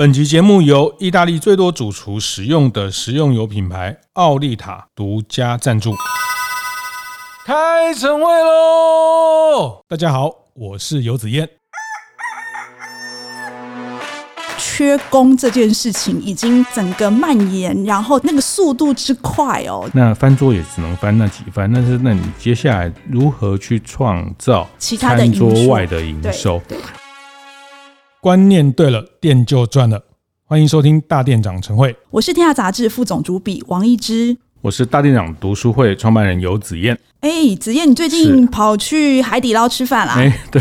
本集节目由意大利最多主厨使用的食用油品牌奥利塔独家赞助。开晨会喽！大家好，我是游子燕。缺工这件事情已经整个蔓延，然后那个速度之快哦，那翻桌也只能翻那几番，但是那你接下来如何去创造其他的餐桌外的营收？观念对了，店就赚了。欢迎收听大店长晨会，我是天下杂志副总主笔王一之，我是大店长读书会创办人游子燕。哎，子燕，你最近跑去海底捞吃饭啦？哎，对，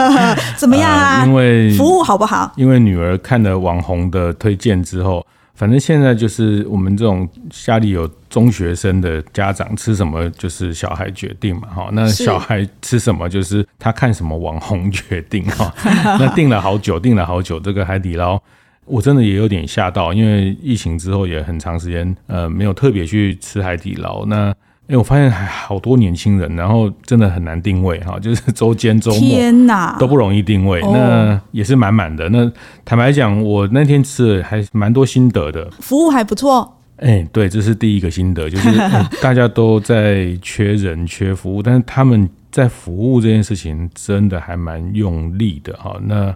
怎么样啊？呃、因为服务好不好？因为女儿看了网红的推荐之后。反正现在就是我们这种家里有中学生的家长吃什么就是小孩决定嘛，哈，那小孩吃什么就是他看什么网红决定哈。那订了好久，订了好久，这个海底捞我真的也有点吓到，因为疫情之后也很长时间呃没有特别去吃海底捞那。哎、欸，我发现还好多年轻人，然后真的很难定位哈，就是 周间周末天哪都不容易定位，那也是满满的。那坦白讲，我那天吃了还蛮多心得的，服务还不错。哎、欸，对，这是第一个心得，就是、嗯、大家都在缺人缺服务，但是他们在服务这件事情真的还蛮用力的哈。那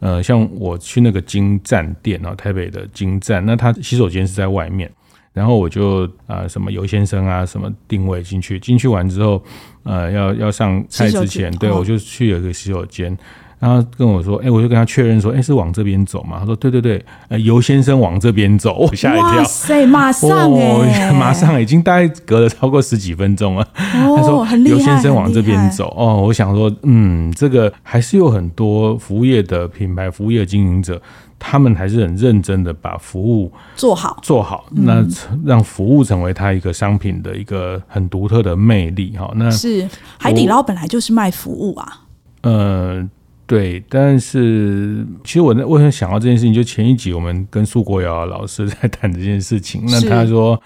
呃，像我去那个金站店啊，台北的金站，那他洗手间是在外面。然后我就啊、呃，什么游先生啊，什么定位进去，进去完之后，呃，要要上菜之前，对，我就去了一个洗手间，然后跟我说，哎，我就跟他确认说，哎，是往这边走吗？他说，对对对，呃，游先生往这边走，我 吓一跳，哇塞，马上哦，马上已经大概隔了超过十几分钟了。哦、他说，很厉害，游先生往这边走，哦，我想说，嗯，这个还是有很多服务业的品牌、服务业经营者。他们还是很认真的把服务做好，做好，那让服务成为他一个商品的一个很独特的魅力哈。那是海底捞本来就是卖服务啊。呃，对，但是其实我为什么想到这件事情？就前一集我们跟苏国尧老师 在谈这件事情，那他说，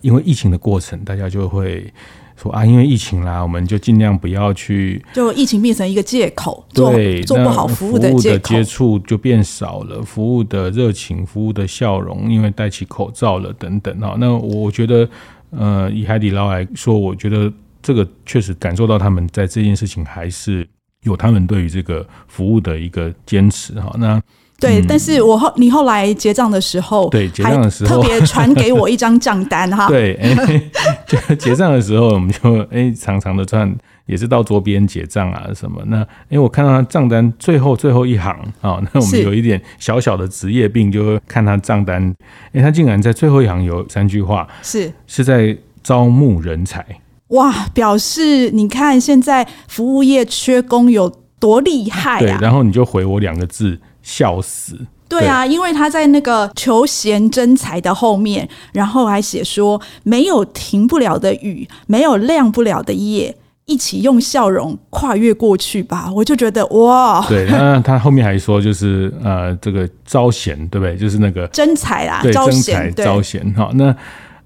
因为疫情的过程，大家就会。说啊，因为疫情啦，我们就尽量不要去，就疫情变成一个借口，对，做不好服务的借口，接触就变少了，服务的热情、服务的笑容，因为戴起口罩了等等哈。那我觉得，呃，以海底捞来说，我觉得这个确实感受到他们在这件事情还是有他们对于这个服务的一个坚持哈。那。对，但是我后你后来结账的时候，对，结账的时候特别传给我一张账单哈。对，哎，就结账的时候，我们就哎长长的串，也是到桌边结账啊什么。那哎，我看到他账单最后最后一行啊，那我们有一点小小的职业病，就会看他账单，哎，他竟然在最后一行有三句话，是是在招募人才。哇，表示你看现在服务业缺工有多厉害啊！对，然后你就回我两个字。笑死！对啊，因为他在那个求贤征才的后面，然后还写说没有停不了的雨，没有亮不了的夜，一起用笑容跨越过去吧。我就觉得哇，对，那他后面还说就是呃，这个招贤对不对？就是那个 征才啦，对，招征才招贤哈那。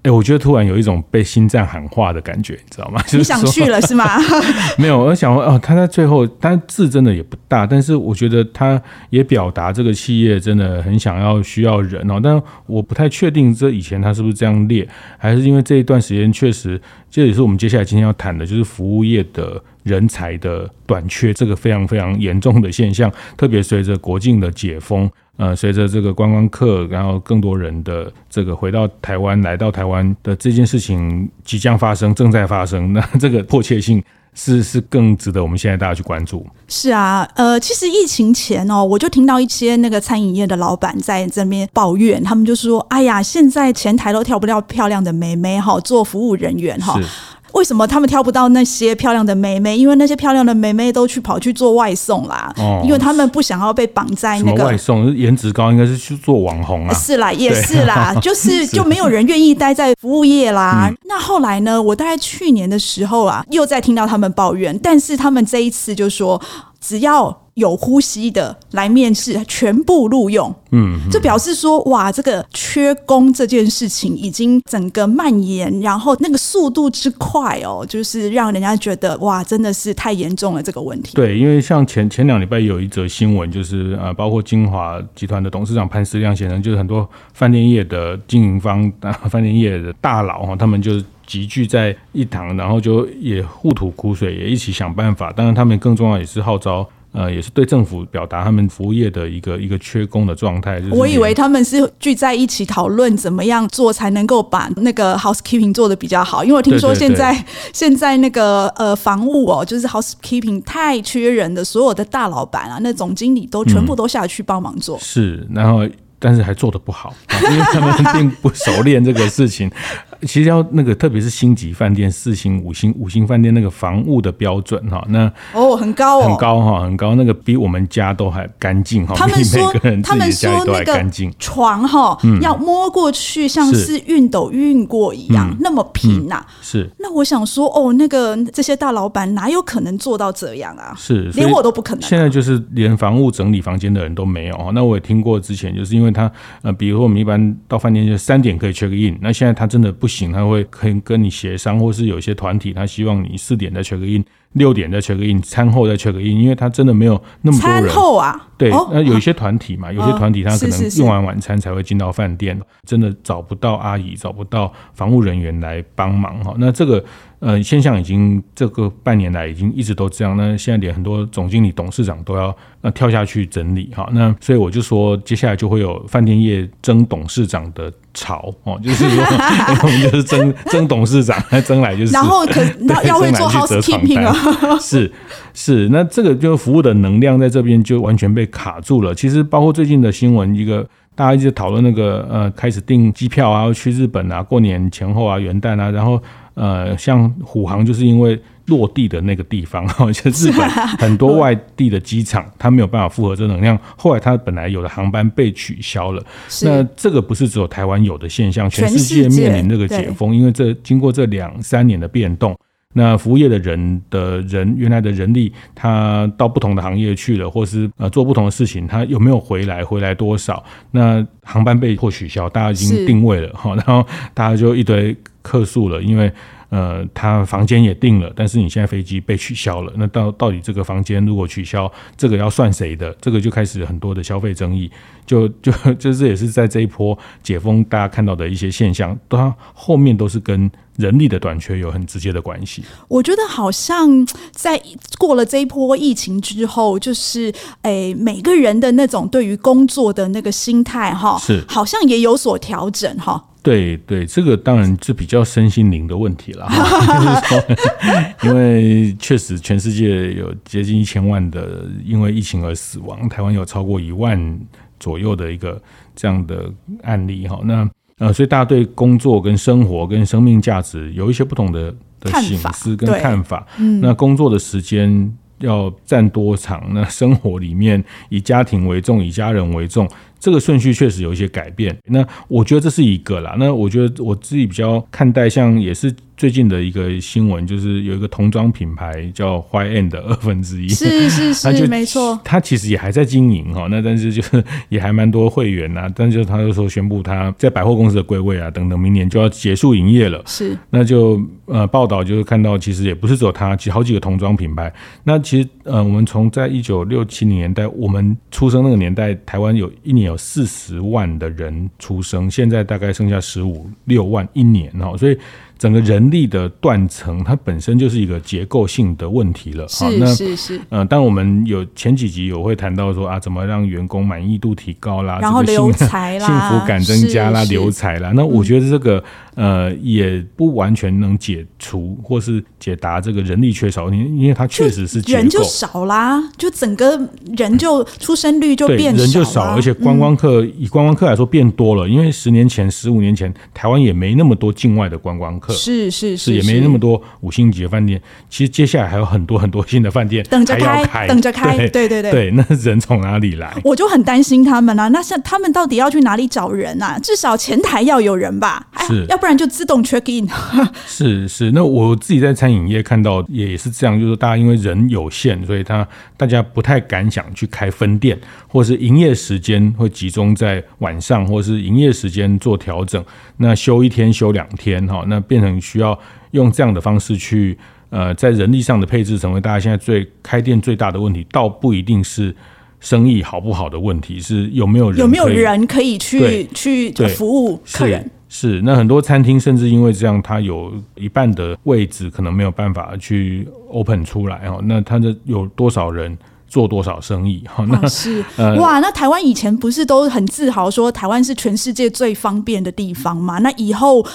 哎、欸，我觉得突然有一种被心脏喊话的感觉，你知道吗？就是、你想去了是吗？没有，我想说，哦，他在最后，他字真的也不大，但是我觉得他也表达这个企业真的很想要需要人哦。但我不太确定这以前他是不是这样列，还是因为这一段时间确实，这也是我们接下来今天要谈的，就是服务业的人才的短缺，这个非常非常严重的现象，特别随着国境的解封。呃，随着这个观光客，然后更多人的这个回到台湾，来到台湾的这件事情即将发生，正在发生，那这个迫切性是是更值得我们现在大家去关注。是啊，呃，其实疫情前哦，我就听到一些那个餐饮业的老板在这边抱怨，他们就说：“哎呀，现在前台都挑不到漂亮的妹妹哈，做服务人员哈。”为什么他们挑不到那些漂亮的妹妹？因为那些漂亮的妹妹都去跑去做外送啦。哦，因为他们不想要被绑在那个外送，颜值高应该是去做网红啊。是啦，也是啦，就是就没有人愿意待在服务业啦。嗯。那后来呢？我大概去年的时候啊，又在听到他们抱怨，但是他们这一次就说，只要有呼吸的来面试，全部录用。嗯，就表示说，哇，这个缺工这件事情已经整个蔓延，然后那个速度之快哦，就是让人家觉得哇，真的是太严重了这个问题。对，因为像前前两礼拜有一则新闻，就是呃，包括金华集团的董事长潘思亮先生，就是很多饭店业的经营方、饭店业的大佬哈，他们就集聚在一堂，然后就也互吐苦水，也一起想办法。当然，他们更重要也是号召。呃，也是对政府表达他们服务业的一个一个缺工的状态。我以为他们是聚在一起讨论怎么样做才能够把那个 housekeeping 做的比较好，因为我听说现在现在那个呃房务哦，就是 housekeeping 太缺人的，所有的大老板啊，那总经理都全部都下去帮忙做。嗯、是，然后但是还做的不好，因为他们 并不熟练这个事情。其实要那个，特别是星级饭店、四星、五星、五星饭店那个房务的标准哈，那哦很高哦，很高哈，很高，那个比我们家都还干净哈。他们 说，他们说那个床哈要摸过去像是熨斗熨过一样，那么平呐。是。那我想说，哦，那个这些大老板哪有可能做到这样啊？是，连我都不可能。现在就是连房务整理房间的人都没有哈。那我也听过之前，就是因为他呃，比如说我们一般到饭店就三点可以 check in，那现在他真的不行，他会可以。跟你协商，或是有些团体，他希望你四点再 check in，六点再 check in，餐后再 check in，因为他真的没有那么多人。餐后啊，对，那有一些团体嘛，有些团体他可能用完晚餐才会进到饭店，真的找不到阿姨，找不到防务人员来帮忙哈。那这个呃现象已经这个半年来已经一直都这样，那现在连很多总经理、董事长都要呃跳下去整理哈。那所以我就说，接下来就会有饭店业争董事长的。潮哦，就是说，我们就是争争董事长，争来就是，然后可 要要会做 housekeeping 啊，是是，那这个就服务的能量在这边就完全被卡住了。其实包括最近的新闻，一个大家一直讨论那个呃，开始订机票啊，去日本啊，过年前后啊，元旦啊，然后呃，像虎航就是因为。落地的那个地方，哈，就日本很多外地的机场，它没有办法负荷这能量。后来它本来有的航班被取消了。那这个不是只有台湾有的现象，全世界面临这个解封，因为这经过这两三年的变动，那服务业的人的人原来的人力，他到不同的行业去了，或是呃做不同的事情，他有没有回来？回来多少？那航班被迫取消，大家已经定位了哈，然后大家就一堆客诉了，因为。呃，他房间也定了，但是你现在飞机被取消了，那到到底这个房间如果取消，这个要算谁的？这个就开始很多的消费争议，就 就就是也是在这一波解封大家看到的一些现象，它后面都是跟人力的短缺有很直接的关系。我觉得好像 在过了这一波疫情之后，就是诶、欸，每个人的那种对于工作的那个心态哈，是好像也有所调整哈。对对，这个当然是比较身心灵的问题了，因为确实全世界有接近一千万的因为疫情而死亡，台湾有超过一万左右的一个这样的案例哈。那呃，所以大家对工作跟生活跟生命价值有一些不同的的醒思跟看法。那工作的时间要占多长？那生活里面以家庭为重，以家人为重。这个顺序确实有一些改变，那我觉得这是一个啦。那我觉得我自己比较看待，像也是最近的一个新闻，就是有一个童装品牌叫 YN 的二分之一，是是是，就没错。他其实也还在经营哈，那但是就是也还蛮多会员呐，但是他就说宣布他在百货公司的归位啊等等，明年就要结束营业了。是，那就呃报道就是看到，其实也不是只有他，其实好几个童装品牌。那其实呃，我们从在一九六七年代，我们出生那个年代，台湾有一年四十万的人出生，现在大概剩下十五六万一年哈，所以整个人力的断层，它本身就是一个结构性的问题了。是是是，是。呃，当我们有前几集有会谈到说啊，怎么让员工满意度提高啦，然后留才啦，幸福感增加啦，留才啦。那我觉得这个。呃，也不完全能解除或是解答这个人力缺少，因因为它确实是人就少啦，就整个人就出生率就变少，人就少，而且观光客、嗯、以观光客来说变多了，因为十年前、十五年前台湾也没那么多境外的观光客，客，是是是，也没那么多五星级的饭店。其实接下来还有很多很多新的饭店等着开，等着开，对对对对，那人从哪里来？我就很担心他们啊。那像他们到底要去哪里找人啊？至少前台要有人吧，是，哎、要不然就自动 check in。是是，那我自己在餐饮业看到也是这样，就是说大家因为人有限，所以他大家不太敢想去开分店，或是营业时间会集中在晚上，或是营业时间做调整，那休一天休两天哈，那变成需要用这样的方式去呃，在人力上的配置，成为大家现在最开店最大的问题，倒不一定是生意好不好的问题，是有没有人有没有人可以去去服务客人。是，那很多餐厅甚至因为这样，它有一半的位置可能没有办法去 open 出来哦，那它的有多少人？做多少生意？哈，那是 哇，那台湾以前不是都很自豪说台湾是全世界最方便的地方嘛？那以后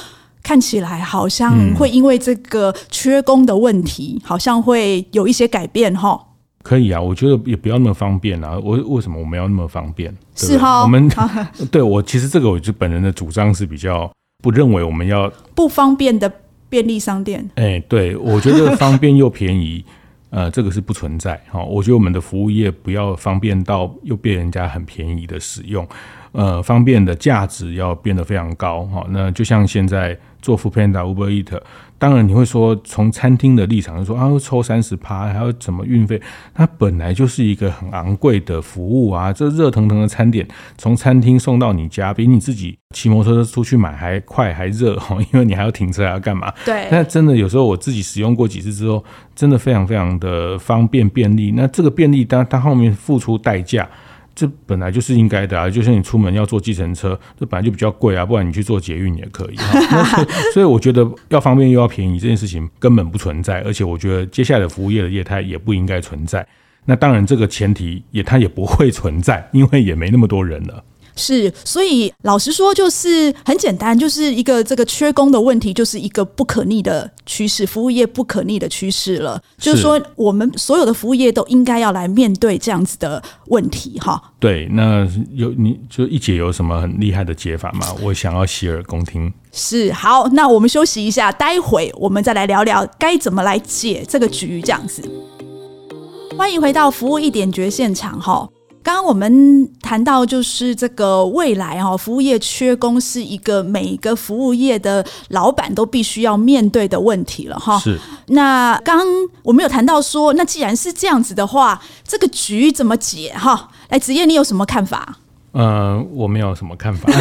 看起来好像会因为这个缺工的问题，好像会有一些改变哈。可以啊，我觉得也不要那么方便啊。我为什么我们要那么方便？是哈，我们 对我其实这个我就本人的主张是比较不认为我们要不方便的便利商店。哎，对，我觉得方便又便宜。呃，这个是不存在哈。我觉得我们的服务业不要方便到又被人家很便宜的使用，呃，方便的价值要变得非常高哈。那就像现在做 Foodpanda、Uber Eats。当然，你会说从餐厅的立场说啊，抽三十趴，还要怎么运费？它本来就是一个很昂贵的服务啊！这热腾腾的餐点从餐厅送到你家，比你自己骑摩托车出去买还快还热哦，因为你还要停车还要干嘛？对。那真的有时候我自己使用过几次之后，真的非常非常的方便便利。那这个便利，当它后面付出代价。这本来就是应该的啊，就像你出门要坐计程车，这本来就比较贵啊，不然你去坐捷运也可 以。所以我觉得要方便又要便宜这件事情根本不存在，而且我觉得接下来的服务业的业态也不应该存在。那当然这个前提也它也不会存在，因为也没那么多人了。是，所以老实说，就是很简单，就是一个这个缺工的问题，就是一个不可逆的趋势，服务业不可逆的趋势了。是就是说，我们所有的服务业都应该要来面对这样子的问题，哈。对，那有你就一姐有什么很厉害的解法吗？我想要洗耳恭听。是，好，那我们休息一下，待会我们再来聊聊该怎么来解这个局，这样子。欢迎回到服务一点绝现场，哈。刚刚我们谈到，就是这个未来哈，服务业缺工是一个每一个服务业的老板都必须要面对的问题了哈。是。那刚刚我们有谈到说，那既然是这样子的话，这个局怎么解哈？来，子叶你有什么看法？呃，我没有什么看法。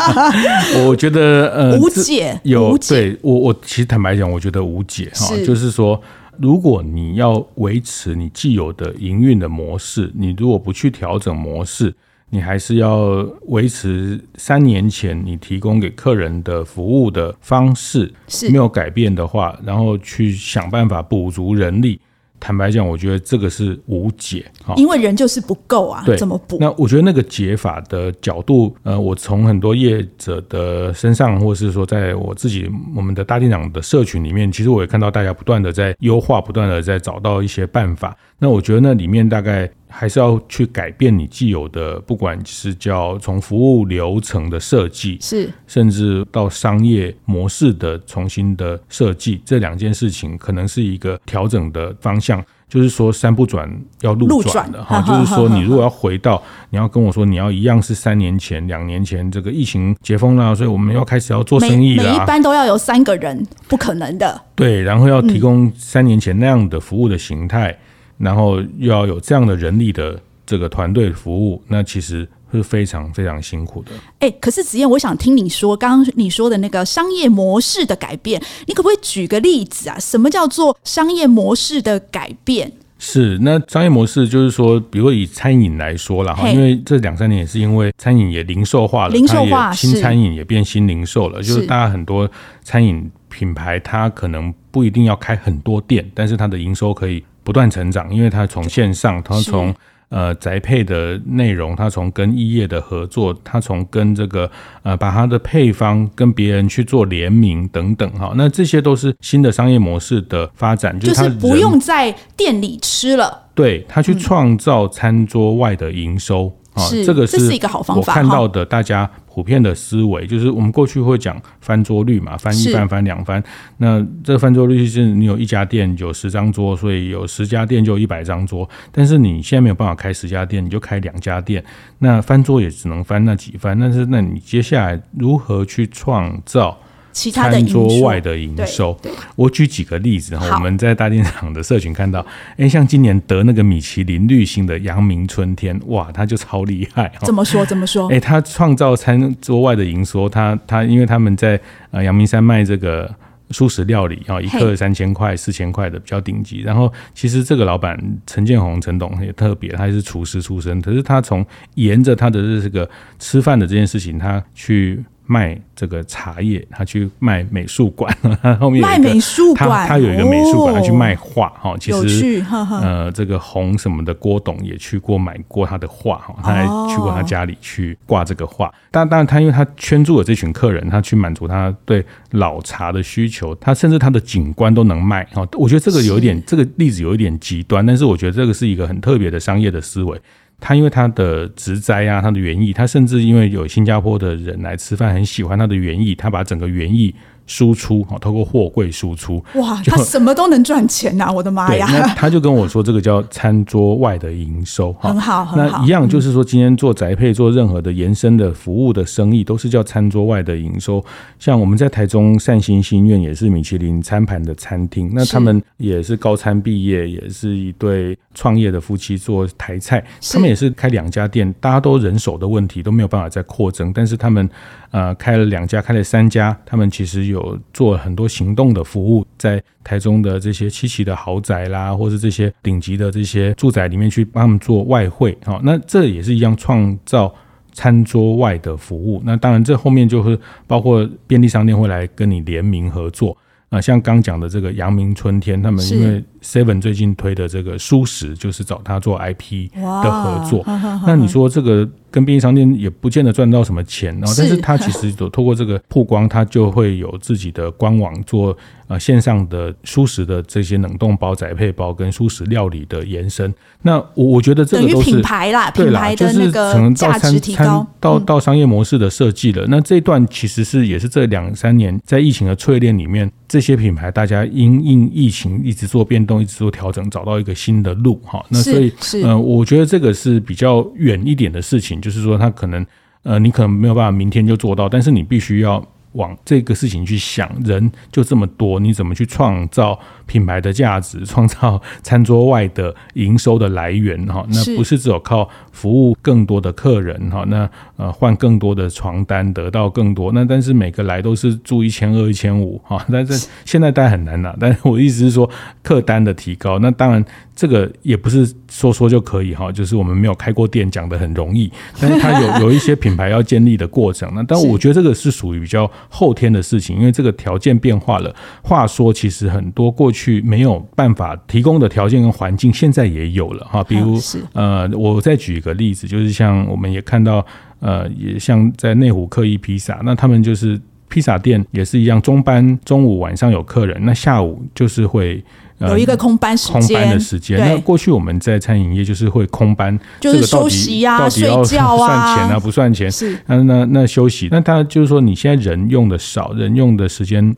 我觉得呃，无解。有。对我，我其实坦白讲，我觉得无解哈，就是说。如果你要维持你既有的营运的模式，你如果不去调整模式，你还是要维持三年前你提供给客人的服务的方式，是没有改变的话，然后去想办法补足人力。坦白讲，我觉得这个是无解，因为人就是不够啊，怎么补？那我觉得那个解法的角度，呃，我从很多业者的身上，或是说在我自己我们的大店长的社群里面，其实我也看到大家不断的在优化，不断的在找到一些办法。那我觉得那里面大概。还是要去改变你既有的，不管是叫从服务流程的设计，是甚至到商业模式的重新的设计，这两件事情可能是一个调整的方向。就是说，三不转要路转的哈，就是说，你如果要回到，你要跟我说，你要一样是三年前、两年前这个疫情解封了，所以我们要开始要做生意了。每一般都要有三个人，不可能的。对，然后要提供三年前那样的服务的形态。嗯然后又要有这样的人力的这个团队服务，那其实是非常非常辛苦的。哎，可是子燕，我想听你说，刚刚你说的那个商业模式的改变，你可不可以举个例子啊？什么叫做商业模式的改变？是，那商业模式就是说，比如说以餐饮来说了哈，因为这两三年也是因为餐饮也零售化了，零售化，新餐饮也变新零售了，是就是大家很多餐饮品牌，它可能不一定要开很多店，但是它的营收可以。不断成长，因为它从线上，它从呃宅配的内容，它从跟异业的合作，它从跟这个呃把它的配方跟别人去做联名等等哈，那这些都是新的商业模式的发展，就是他不用在店里吃了，对，他去创造餐桌外的营收。啊，这个是一个好方法。我看到的大家普遍的思维，就是我们过去会讲翻桌率嘛，翻一翻、翻两翻。那这个翻桌率是你有一家店有十张桌，所以有十家店就一百张桌。但是你现在没有办法开十家店，你就开两家店，那翻桌也只能翻那几番。但是那你接下来如何去创造？其他的餐桌外的营收，我举几个例子哈。我们在大电厂的社群看到，哎，像今年得那个米其林绿星的阳明春天，哇，他就超厉害。怎么说？怎么说？哎，他创造餐桌外的营收，他他因为他们在呃阳明山卖这个素食料理啊，一克三千块、四千块的比较顶级。然后其实这个老板陈建宏陈董也特别，他也是厨师出身，可是他从沿着他的这个吃饭的这件事情，他去。卖这个茶叶，他去卖美术馆，他 后面有一个卖美术馆，他他有一个美术馆，他去卖画哈。其实呃，这个红什么的郭董也去过买过他的画哈，他还去过他家里去挂这个画。但当然，他因为他圈住了这群客人，他去满足他对老茶的需求，他甚至他的景观都能卖哈。我觉得这个有一点，这个例子有一点极端，但是我觉得这个是一个很特别的商业的思维。他因为他的植栽啊，他的园艺，他甚至因为有新加坡的人来吃饭，很喜欢他的园艺，他把整个园艺。输出哈透过货柜输出，哇，他什么都能赚钱呐、啊！我的妈呀！那他就跟我说，这个叫餐桌外的营收，很好，很好。那一样就是说，今天做宅配、做任何的延伸的服务的生意，都是叫餐桌外的营收。像我们在台中善心心愿也是米其林餐盘的餐厅，那他们也是高餐毕业，也是一对创业的夫妻做台菜，他们也是开两家店，大家都人手的问题都没有办法再扩增，但是他们。呃，开了两家，开了三家，他们其实有做很多行动的服务，在台中的这些七期的豪宅啦，或是这些顶级的这些住宅里面去帮他们做外汇，好，那这也是一样创造餐桌外的服务。那当然，这后面就是包括便利商店会来跟你联名合作啊，像刚讲的这个阳明春天，他们因为 Seven 最近推的这个舒适，就是找他做 IP 的合作。那你说这个？跟便利商店也不见得赚到什么钱，然后，但是他其实有透过这个曝光，他就会有自己的官网做呃线上的蔬食的这些冷冻包、宅配包跟蔬食料理的延伸。那我我觉得这个都是品牌啦，对啦，就是可能到餐餐到到商业模式的设计了。那这一段其实是也是这两三年在疫情的淬炼里面，这些品牌大家因应疫情一直做变动，一直做调整，找到一个新的路哈。那所以呃，我觉得这个是比较远一点的事情。就是说，他可能，呃，你可能没有办法明天就做到，但是你必须要往这个事情去想。人就这么多，你怎么去创造品牌的价值，创造餐桌外的营收的来源？哈，那不是只有靠服务更多的客人，哈，那呃换更多的床单得到更多。那但是每个来都是住一千二、一千五，哈，但是现在当然很难了。但是我意思是说，客单的提高，那当然。这个也不是说说就可以哈，就是我们没有开过店讲的很容易，但是它有 有一些品牌要建立的过程。那但我觉得这个是属于比较后天的事情，因为这个条件变化了。话说，其实很多过去没有办法提供的条件跟环境，现在也有了哈。比如呃，我再举一个例子，就是像我们也看到呃，也像在内湖刻意披萨，那他们就是披萨店也是一样，中班中午晚上有客人，那下午就是会。有一个空班时间，空班的时间。那过去我们在餐饮业就是会空班，就是休息啊、睡觉啊、算钱啊 不算钱？是那那那休息。那他就是说，你现在人用的少，人用的时间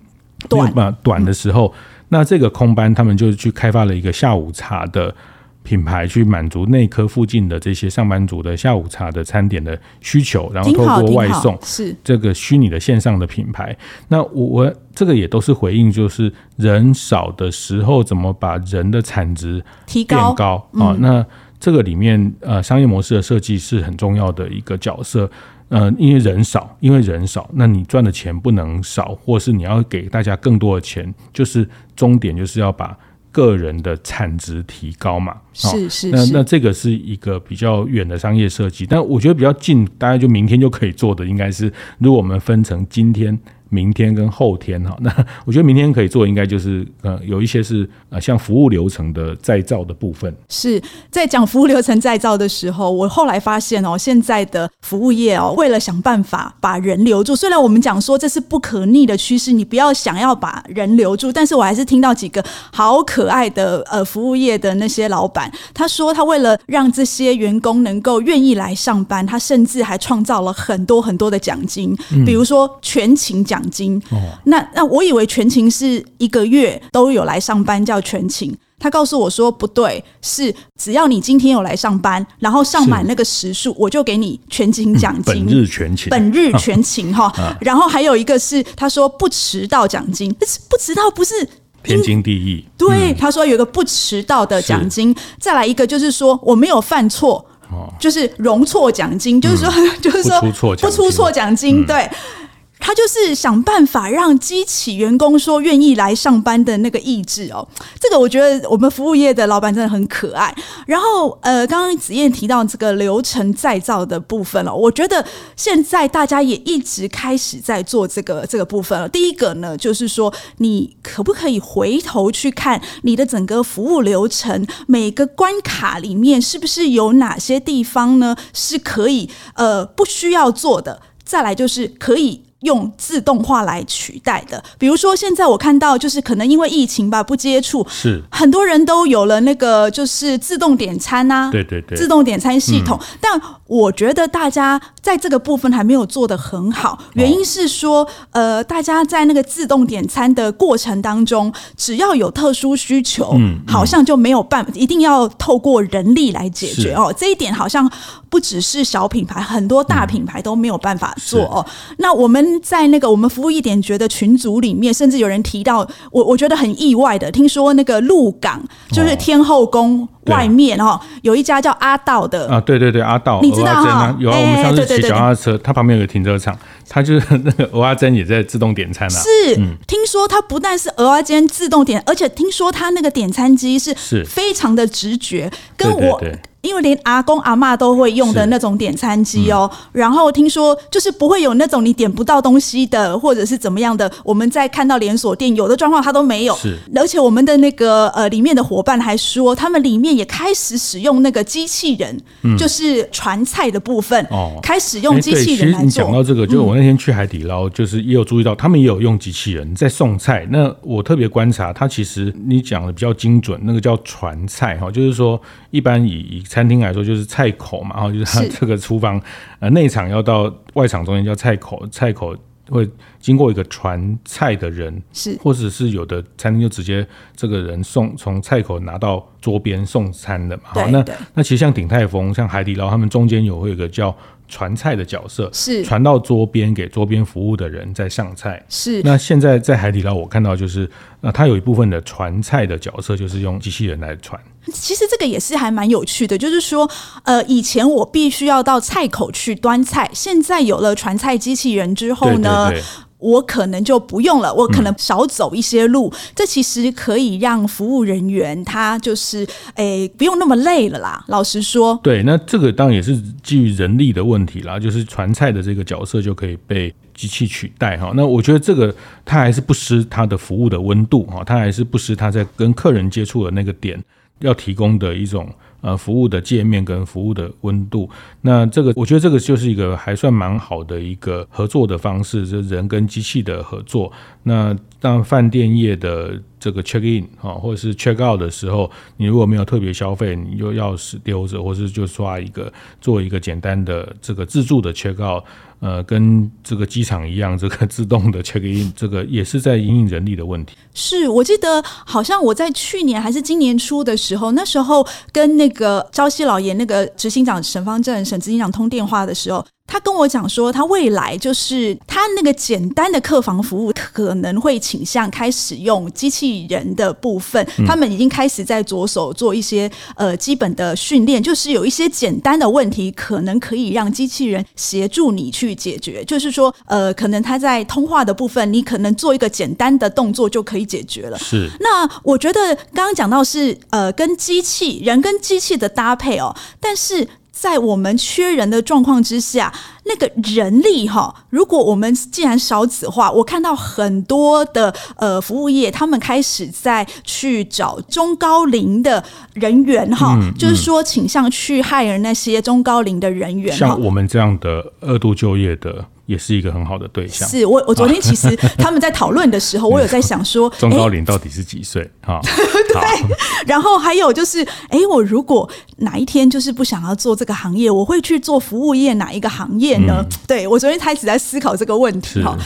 短短的时候，那这个空班他们就去开发了一个下午茶的。品牌去满足内科附近的这些上班族的下午茶的餐点的需求，然后透过外送是这个虚拟的线上的品牌。那我我这个也都是回应，就是人少的时候怎么把人的产值提高高啊？那这个里面呃商业模式的设计是很重要的一个角色。呃，因为人少，因为人少，那你赚的钱不能少，或是你要给大家更多的钱，就是终点就是要把。个人的产值提高嘛，是是，那那这个是一个比较远的商业设计，但我觉得比较近，大概就明天就可以做的，应该是如果我们分成今天明天跟后天哈，那我觉得明天可以做，应该就是呃有一些是呃像服务流程的再造的部分。是在讲服务流程再造的时候，我后来发现哦，现在的服务业哦，为了想办法把人留住，虽然我们讲说这是不可逆的趋势，你不要想要把人留住，但是我还是听到几个好可爱的呃服务业的那些老板，他说他为了让这些员工能够愿意来上班，他甚至还创造了很多很多的奖金，比如说全勤奖。奖金，哦。那那我以为全勤是一个月都有来上班叫全勤，他告诉我说不对，是只要你今天有来上班，然后上满那个时数，我就给你全勤奖金。本日全勤，本日全勤哈。然后还有一个是他说不迟到奖金，但是不迟到不是天经地义。对，他说有一个不迟到的奖金，再来一个就是说我没有犯错，就是容错奖金，就是说 就是说不出错奖金，对。他就是想办法让激起员工说愿意来上班的那个意志哦，这个我觉得我们服务业的老板真的很可爱。然后呃，刚刚子燕提到这个流程再造的部分了，我觉得现在大家也一直开始在做这个这个部分了。第一个呢，就是说你可不可以回头去看你的整个服务流程，每个关卡里面是不是有哪些地方呢是可以呃不需要做的？再来就是可以。用自动化来取代的，比如说现在我看到，就是可能因为疫情吧，不接触，是很多人都有了那个就是自动点餐啊，对对对，自动点餐系统。嗯、但我觉得大家在这个部分还没有做得很好，原因是说，呃，大家在那个自动点餐的过程当中，只要有特殊需求，嗯，好像就没有办法，一定要透过人力来解决哦。这一点好像不只是小品牌，很多大品牌都没有办法做哦。那我们。在那个我们服务一点觉得群组里面，甚至有人提到我，我觉得很意外的，听说那个鹿港就是天后宫外面哈，有一家叫阿道的啊，对对对，阿道，你知道哈？有啊，我们上次骑脚踏车，它旁边有个停车场，它就是那个鹅阿煎也在自动点餐啊。是，听说它不但是鹅阿煎自动点，而且听说它那个点餐机是非常的直觉，跟我。因为连阿公阿妈都会用的那种点餐机哦，嗯、然后听说就是不会有那种你点不到东西的，或者是怎么样的。我们在看到连锁店有的状况它都没有，是。而且我们的那个呃里面的伙伴还说，他们里面也开始使用那个机器人，嗯、就是传菜的部分哦，开始用机器人来做。其实你讲到这个，就是我那天去海底捞，就是也有注意到他们也有用机器人在送菜。那我特别观察，他其实你讲的比较精准，那个叫传菜哈，就是说一般以以。餐厅来说就是菜口嘛，然后就是它这个厨房呃内场要到外场中间叫菜口，菜口会经过一个传菜的人，是或者是有的餐厅就直接这个人送从菜口拿到桌边送餐的嘛。好，那那其实像鼎泰丰、像海底捞，他们中间有会有一个叫传菜的角色，是传到桌边给桌边服务的人在上菜。是那现在在海底捞我看到就是那它有一部分的传菜的角色就是用机器人来传。其实这个也是还蛮有趣的，就是说，呃，以前我必须要到菜口去端菜，现在有了传菜机器人之后呢，对对对，我可能就不用了，我可能少走一些路。嗯、这其实可以让服务人员他就是，诶，不用那么累了啦。老实说，对，那这个当然也是基于人力的问题啦，就是传菜的这个角色就可以被机器取代哈。那我觉得这个它还是不失它的服务的温度哈，它还是不失它在跟客人接触的那个点。要提供的一种呃服务的界面跟服务的温度，那这个我觉得这个就是一个还算蛮好的一个合作的方式，就是人跟机器的合作。那当饭店业的这个 check in 啊，或者是 check out 的时候，你如果没有特别消费，你就钥匙丢着，或是就刷一个做一个简单的这个自助的 check out。呃，跟这个机场一样，这个自动的 check in，这个也是在因应人力的问题。是我记得好像我在去年还是今年初的时候，那时候跟那个朝夕老爷那个执行长沈方正沈执行长通电话的时候。他跟我讲说，他未来就是他那个简单的客房服务可能会倾向开始用机器人的部分。他们已经开始在着手做一些呃基本的训练，就是有一些简单的问题，可能可以让机器人协助你去解决。就是说，呃，可能他在通话的部分，你可能做一个简单的动作就可以解决了。是。那我觉得刚刚讲到是呃跟机器人跟机器的搭配哦，但是。在我们缺人的状况之下，那个人力哈，如果我们既然少子化，我看到很多的呃服务业，他们开始在去找中高龄的人员哈，嗯嗯、就是说倾向去 hire 那些中高龄的人员，像我们这样的二度就业的。也是一个很好的对象。是我，我昨天其实 他们在讨论的时候，我有在想说，中高龄到底是几岁？哈，对。然后还有就是，哎，我如果哪一天就是不想要做这个行业，我会去做服务业哪一个行业呢？嗯、对，我昨天开始在思考这个问题哈。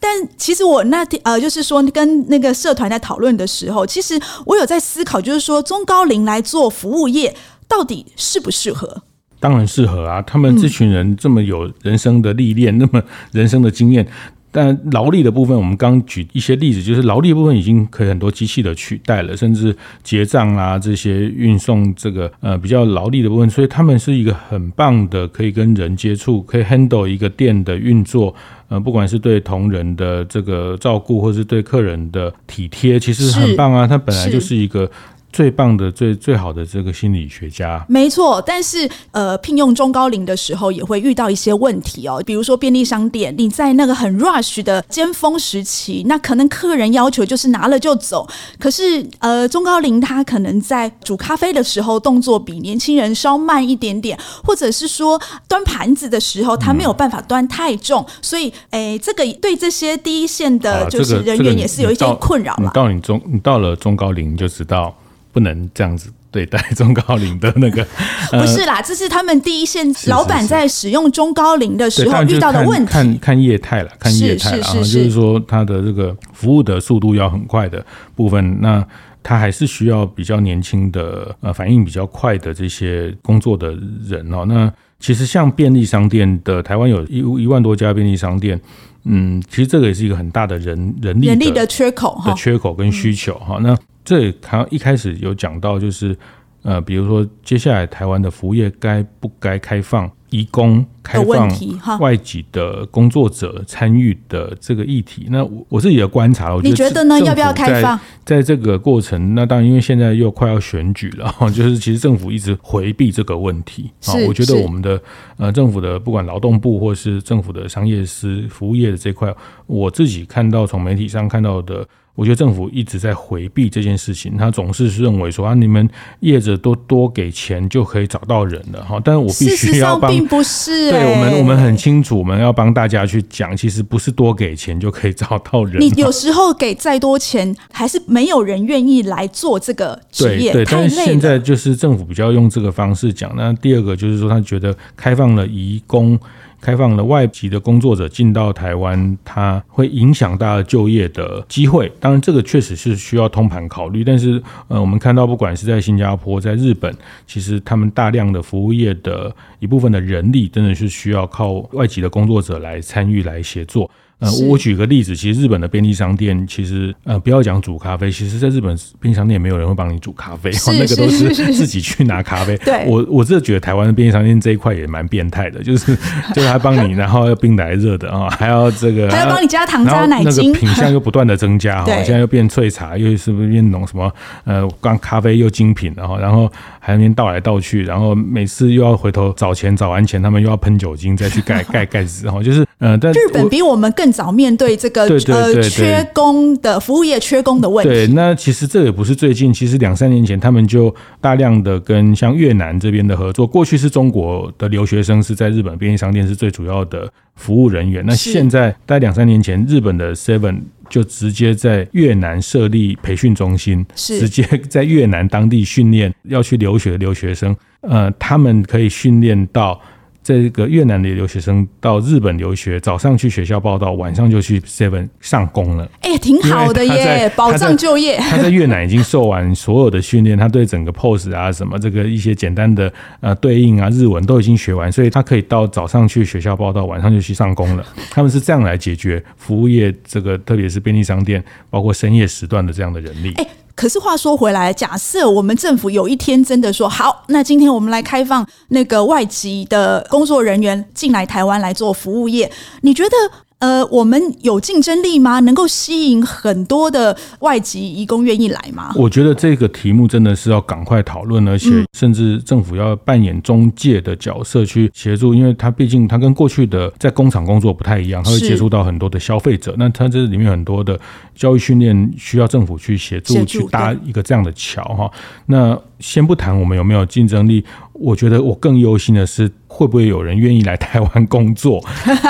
但其实我那天呃，就是说跟那个社团在讨论的时候，其实我有在思考，就是说中高龄来做服务业到底适不适合？当然适合啊！他们这群人这么有人生的历练，嗯、那么 人生的经验，但劳力的部分，我们刚举一些例子，就是劳力部分已经可以很多机器的取代了，甚至结账啊这些运送这个呃比较劳力的部分，所以他们是一个很棒的，可以跟人接触，可以 handle 一个店的运作，呃，不管是对同仁的这个照顾，或是对客人的体贴，其实很棒啊！他本来就是一个。最棒的、最最好的这个心理学家，没错。但是，呃，聘用中高龄的时候，也会遇到一些问题哦。比如说，便利商店，你在那个很 rush 的尖峰时期，那可能客人要求就是拿了就走。可是，呃，中高龄他可能在煮咖啡的时候，动作比年轻人稍慢一点点，或者是说端盘子的时候，他没有办法端太重。嗯、所以，哎，这个对这些第一线的就是人员也是有一些困扰嘛。你到你中，你到了中高龄，你就知道。不能这样子对待中高龄的那个，不是啦，这是他们第一线老板在使用中高龄的时候遇到的问题。看看业态了，看业态了，然后就是说他的这个服务的速度要很快的部分，那他还是需要比较年轻的呃反应比较快的这些工作的人哦。那其实像便利商店的台湾有一一万多家便利商店，嗯，其实这个也是一个很大的人人力人力的缺口的缺口跟需求哈。那这他一开始有讲到，就是呃，比如说接下来台湾的服务业该不该开放移工、开放外籍的工作者参与的这个议题？那我我自己的观察，我觉得，你觉得呢？要不要开放？在这个过程，那当然因为现在又快要选举了，就是其实政府一直回避这个问题啊。我觉得我们的呃政府的不管劳动部或是政府的商业司服务业的这块，我自己看到从媒体上看到的。我觉得政府一直在回避这件事情，他总是认为说啊，你们业者都多给钱就可以找到人了哈。但是我必须要帮，并不是、欸、对我们，我们很清楚，我们要帮大家去讲，其实不是多给钱就可以找到人。你有时候给再多钱，还是没有人愿意来做这个职业。对，对，但是现在就是政府比较用这个方式讲。那第二个就是说，他觉得开放了移工。开放了外籍的工作者进到台湾，它会影响大家就业的机会。当然，这个确实是需要通盘考虑。但是，呃，我们看到，不管是在新加坡、在日本，其实他们大量的服务业的一部分的人力，真的是需要靠外籍的工作者来参与、来协作。呃，我举个例子，其实日本的便利商店，其实呃，不要讲煮咖啡，其实在日本便利商店也没有人会帮你煮咖啡，那个都是自己去拿咖啡。对，我我真的觉得台湾的便利商店这一块也蛮变态的，就是 就是还帮你，然后要冰的、热的啊，还要这个还要帮你加糖加奶精，那个品相又不断的增加哈，现在又变萃茶，又是不是变浓什么呃，刚咖啡又精品，然后然后还那边倒来倒去，然后每次又要回头找钱，找完钱他们又要喷酒精再去盖盖盖子然后，就是呃，但日本比我们更。早面对这个呃缺工的服务业缺工的问题。对，那其实这也不是最近，其实两三年前他们就大量的跟像越南这边的合作。过去是中国的留学生是在日本便利商店是最主要的服务人员。那现在大概两三年前，日本的 Seven 就直接在越南设立培训中心，是直接在越南当地训练要去留学的留学生。呃，他们可以训练到。这个越南的留学生到日本留学，早上去学校报道，晚上就去 Seven 上工了。哎、欸，挺好的耶，保障就业。他在越南已经受完所有的训练，他对整个 pose 啊什么这个一些简单的呃对应啊日文都已经学完，所以他可以到早上去学校报道，晚上就去上工了。他们是这样来解决服务业这个，特别是便利商店，包括深夜时段的这样的人力。欸可是话说回来，假设我们政府有一天真的说好，那今天我们来开放那个外籍的工作人员进来台湾来做服务业，你觉得呃，我们有竞争力吗？能够吸引很多的外籍移工愿意来吗？我觉得这个题目真的是要赶快讨论，而且甚至政府要扮演中介的角色去协助，因为它毕竟它跟过去的在工厂工作不太一样，它会接触到很多的消费者，那它这里面很多的教育训练需要政府去协助去搭一个这样的桥哈。那先不谈我们有没有竞争力，我觉得我更忧心的是会不会有人愿意来台湾工作。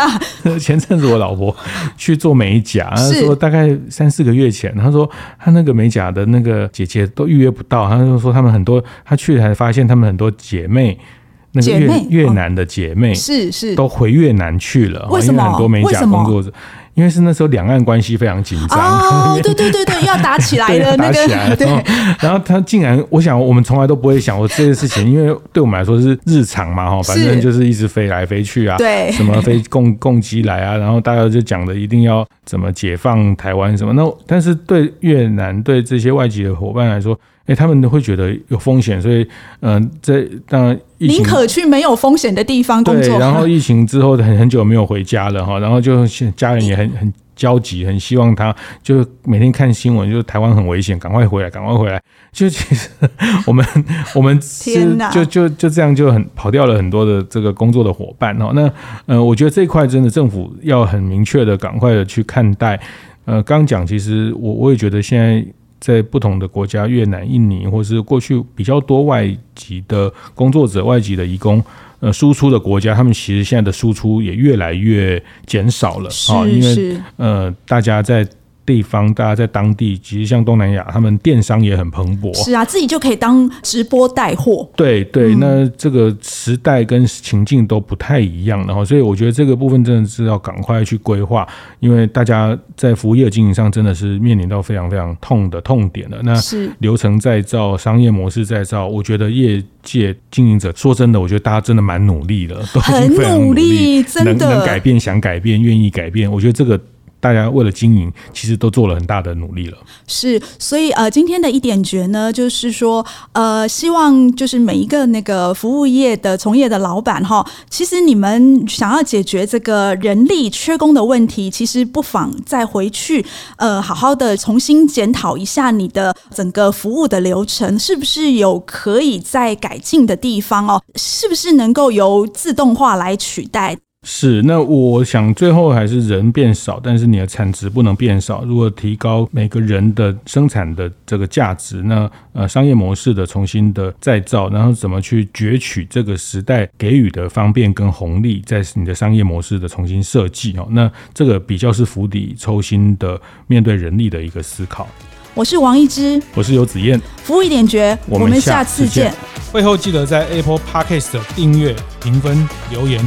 前阵子我老婆去做美甲，她说大概三四个月前，她说她那个美甲的那个姐姐都预约不到，她就说他们很多，她去才发现他们很多姐妹，那个越越南的姐妹是是都回越南去了，为什么？因为很多美甲工作者。因为是那时候两岸关系非常紧张，哦，对对对对，要打起来了，那个，打起来了。对，然后他竟然，我想我们从来都不会想过这件事情，因为对我们来说是日常嘛，哈，反正就是一直飞来飞去啊，对，什么飞共共机来啊，然后大家就讲的一定要怎么解放台湾什么，那但是对越南对这些外籍的伙伴来说。哎，他们都会觉得有风险，所以，嗯、呃，在当然，宁可去没有风险的地方工作。对，然后疫情之后很很久没有回家了哈，然后就家人也很很焦急，很希望他就每天看新闻，就台湾很危险，赶快回来，赶快回来。就其实我们我们是就就就这样就很跑掉了很多的这个工作的伙伴哈。那呃，我觉得这一块真的政府要很明确的赶快的去看待。呃，刚讲其实我我也觉得现在。在不同的国家，越南、印尼，或是过去比较多外籍的工作者、外籍的移工，呃，输出的国家，他们其实现在的输出也越来越减少了啊，因为呃，大家在。地方，大家在当地，其实像东南亚，他们电商也很蓬勃。是啊，自己就可以当直播带货。对对，那这个时代跟情境都不太一样，然后，所以我觉得这个部分真的是要赶快去规划，因为大家在服务业经营上真的是面临到非常非常痛的痛点了。那是流程再造、商业模式再造，我觉得业界经营者说真的，我觉得大家真的蛮努力的，都很努力，真的能能改变、想改变、愿意改变，我觉得这个。大家为了经营，其实都做了很大的努力了。是，所以呃，今天的一点诀呢，就是说，呃，希望就是每一个那个服务业的从业的老板哈，其实你们想要解决这个人力缺工的问题，其实不妨再回去呃，好好的重新检讨一下你的整个服务的流程，是不是有可以再改进的地方哦？是不是能够由自动化来取代？是，那我想最后还是人变少，但是你的产值不能变少。如果提高每个人的生产的这个价值，那呃商业模式的重新的再造，然后怎么去攫取这个时代给予的方便跟红利，在你的商业模式的重新设计哦，那这个比较是釜底抽薪的面对人力的一个思考。我是王一之，我是游子燕，服务一点绝，我们下次见。会后记得在 Apple Podcast 订阅、评分、留言。